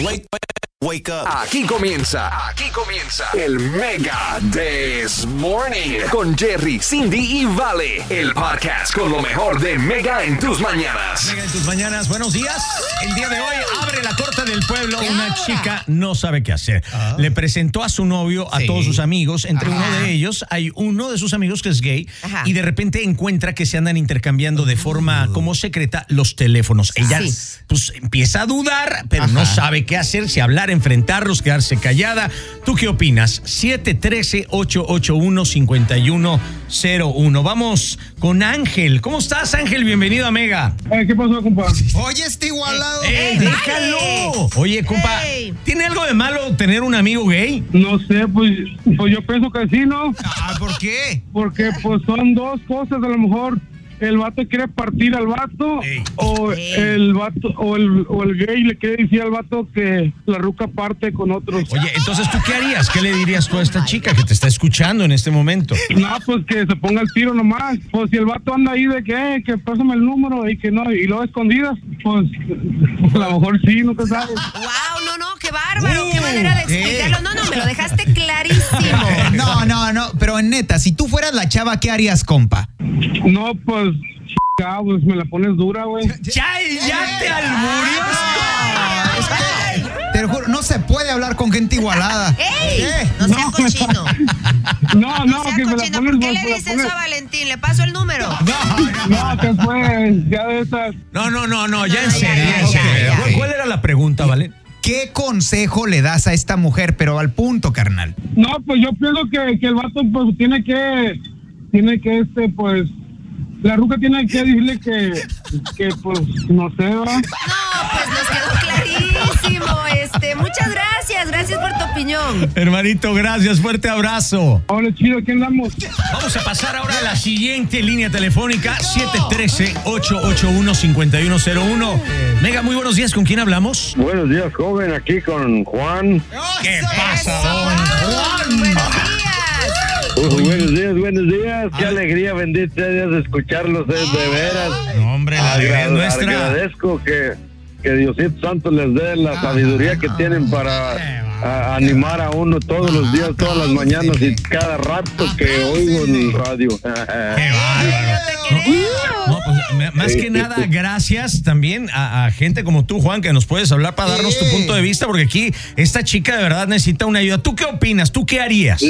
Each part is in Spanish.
Wake, wake up. Aquí comienza, aquí comienza el Mega This Morning con Jerry, Cindy y Vale, el podcast con lo mejor de Mega en tus mañanas. Mega en tus mañanas, buenos días. El día de hoy abre la corte del pueblo. Una chica no sabe qué hacer. Le presentó a su novio a Sí. todos sus amigos. Entre uno de ellos hay uno de sus amigos que es gay Ajá. y de repente encuentra que se andan intercambiando de forma como secreta los teléfonos. Ella Sí. pues empieza a dudar, pero no sabe qué hacer, si hablar, enfrentarlos, quedarse callada. ¿Tú qué opinas? 713-881-5101. Vamos con Ángel. ¿Cómo estás, Ángel? Bienvenido a Mega. Eh, ¿Qué pasó, compa? Oye, este igualado. ¡Ey, déjalo! Oye, compa. ¿tiene algo de malo tener un amigo gay? No sé, pues, pues yo pienso que sí, ¿no? Ah, ¿por qué? Porque pues son dos cosas, a lo mejor el vato quiere partir al vato Ey. o Ey. el vato o el, o el gay le quiere decir al vato que la ruca parte con otros. Oye, entonces, ¿tú qué harías? ¿Qué le dirías tú a esta chica que te está escuchando en este momento? No, pues que se ponga el tiro nomás. Pues si el vato anda ahí de que, eh, que pásame el número y que no, y luego escondidas, pues a lo mejor sí, no te sabes. Wow, no, no, qué bárbaro, Uh, qué manera de explicarlo. No, no, me lo dejaste clarísimo. No, no, no, pero en neta, si tú fueras la chava, ¿qué harías, compa? No, pues, ya, pues me la pones dura, güey. ¡Ya, ya te es alburió! que, te lo juro, no se puede hablar con gente igualada. ¡Ey! ¿Qué? No sea cochino. No, No no, sea que me la cochino. pones ¿Por qué le dices pones- eso a Valentín? ¿Le paso el número? No, que fue, ya de esas. No, no, no, no, ya en No, serio, ya, ya en ya, serio. ya. ¿Cuál- ¿Cuál era la pregunta, vale? ¿Qué consejo le das a esta mujer, pero al punto, carnal? No, pues yo pienso que, que el vato pues tiene que, tiene que este, pues, la ruca tiene que decirle que, que pues, no sé, ¿va? Hermanito, gracias, fuerte abrazo. Ahora chido, ¿quién andamos? Vamos a pasar ahora a la siguiente línea telefónica, 713-881-5101. Mega, muy buenos días, ¿con quién hablamos? Buenos días, joven, aquí con Juan. ¿Qué pasa, don Juan? Buenos días. Uh, buenos días, buenos días. Qué alegría, bendita Dios, de escucharlos, es de veras. No, hombre, la alegría es nuestra. Agradezco que, que Diosito Santo les dé la sabiduría que tienen para Qué a- animar a uno todos los días, todas las mañanas y cada rato que oigo en el radio. ¡Qué bárbaro! No, pues, más que nada, gracias también a, a gente como tú, Juan, que nos puedes hablar para darnos tu punto de vista, porque aquí esta chica de verdad necesita una ayuda. ¿Tú qué opinas? ¿Tú qué harías?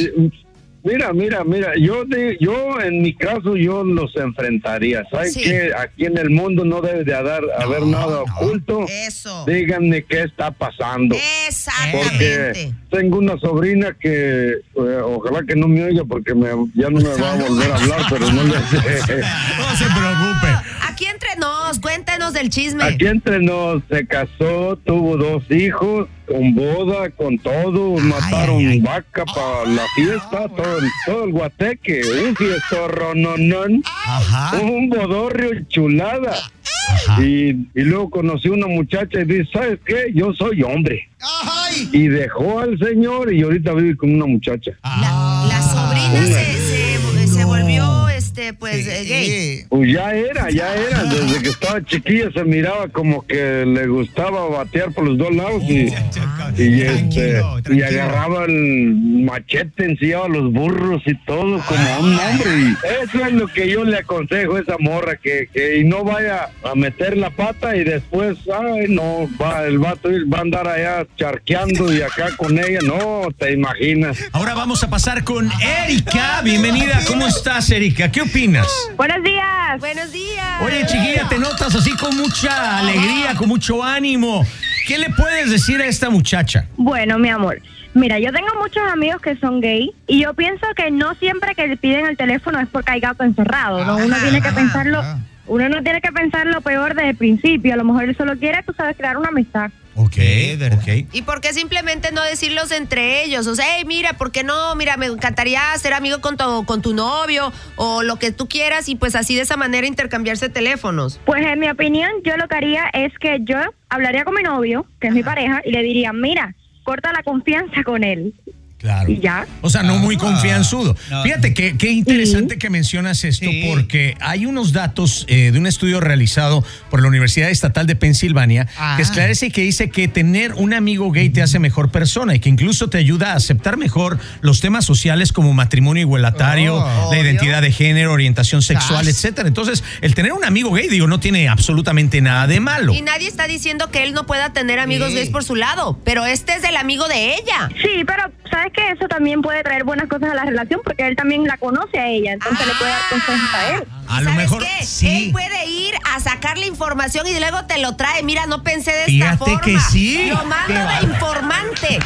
Mira, mira, mira, yo de, yo en mi caso yo los enfrentaría. ¿Sabes Sí. que Aquí en el mundo no debe de haber, haber nada oculto. Eso. Díganme qué está pasando. Porque Exactamente. tengo una sobrina que eh, ojalá que no me oiga porque me, ya no me va a volver a hablar, pero no le No se preocupe. Aquí entre nos, cuéntanos del chisme. Aquí entre nos se casó, tuvo dos hijos, con boda, con todo, mataron ay, ay. vaca para la fiesta, todo, el- todo el guateque, un fiestorro, no, no, Ajá. un bodorrio chulada. Y, y luego conocí una muchacha y dice, ¿sabes qué? Yo soy hombre. ¡Ay! Y dejó al señor y ahorita vive con una muchacha. La, la sobrina se, se, este, pues, eh, gay. Pues ya era, ya era. Desde que estaba chiquilla se miraba como que le gustaba batear por los dos lados y, y, este, Tranquilo, y agarraba el machete, encima los burros y todo como un hombre. Y eso es lo que yo le aconsejo a esa morra, que, que y no vaya a meter la pata y después, ay, no, va, el vato va a andar allá charqueando y acá con ella. No, te imaginas. Ahora vamos a pasar con Erika. Bienvenida. ¿Cómo estás, Erika? ¿Qué opinas? Buenos días. Buenos días. Oye, chiquilla, te notas así con mucha alegría, con mucho ánimo. ¿Qué le puedes decir a esta muchacha? Bueno, mi amor. Mira, yo tengo muchos amigos que son gay y yo pienso que no siempre que le piden el teléfono es porque hay gato encerrado, ¿no? Uno Ajá, tiene que ajá, pensarlo, ajá. uno no tiene que pensar lo peor desde el principio. A lo mejor él solo quiere, tú sabes, crear una amistad. Ok, ¿verdad? ok. ¿Y por qué simplemente no decirlos entre ellos? O sea, hey, mira, ¿por qué no? Mira, me encantaría ser amigo con tu, con tu novio o lo que tú quieras y pues así de esa manera intercambiarse teléfonos. Pues en mi opinión, yo lo que haría es que yo hablaría con mi novio, que es mi pareja, y le diría, mira, corta la confianza con él. Claro. Y ya. O sea, no muy Ah, confianzudo. no. Fíjate que qué interesante que mencionas esto Sí. porque hay unos datos eh, de un estudio realizado por la Universidad Estatal de Pensilvania Ah. que esclarece y que dice que tener un amigo gay te hace mejor persona y que incluso te ayuda a aceptar mejor los temas sociales como matrimonio igualatario, Oh. la identidad de género, orientación sexual, Sas. etcétera. Entonces, el tener un amigo gay, digo, no tiene absolutamente nada de malo. Y nadie está diciendo que él no pueda tener amigos Sí. gays por su lado, pero este es el amigo de ella. Sí, pero sabes que eso también puede traer buenas cosas a la relación porque él también la conoce a ella, entonces le puede dar consejos a él. A ¿Y lo sabes mejor qué? sí. Él puede ir a sacar la información y luego te lo trae. Mira, no pensé de esta Fíjate forma. que sí. Lo mando de informante.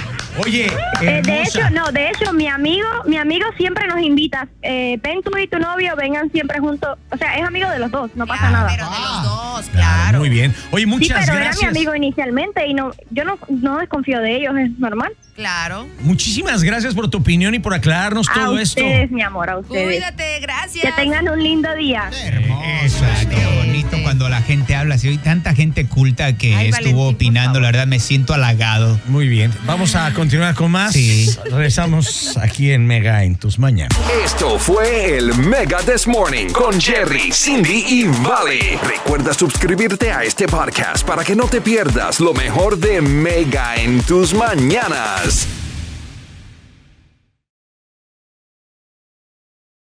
Oye, Eh, de hermosa. hecho, no, de hecho, mi amigo, mi amigo siempre nos invita. Eh, ven tú y tu novio, vengan siempre juntos. O sea, es amigo de los dos, no pasa Claro, nada. Pero de los dos, Claro, claro. Muy bien. Oye, Sí, muchas pero gracias. era mi amigo inicialmente y no, yo no, no desconfío de ellos, es normal. Claro. Muchísimas gracias por tu opinión y por aclararnos A todo esto. ustedes, mi amor, a ustedes. Cuídate, gracias. Que tengan un lindo día. Hermoso, Bonito cuando la gente habla así. Hay tanta gente culta que Ay, estuvo Valentín, opinando, la verdad me siento halagado. Muy bien. Vamos a continuar con más. Sí. Regresamos aquí en Mega en tus mañanas. Esto fue el Mega This Morning con Jerry, Cindy y Vale. Recuerda suscribirte a este podcast para que no te pierdas lo mejor de Mega en tus mañanas.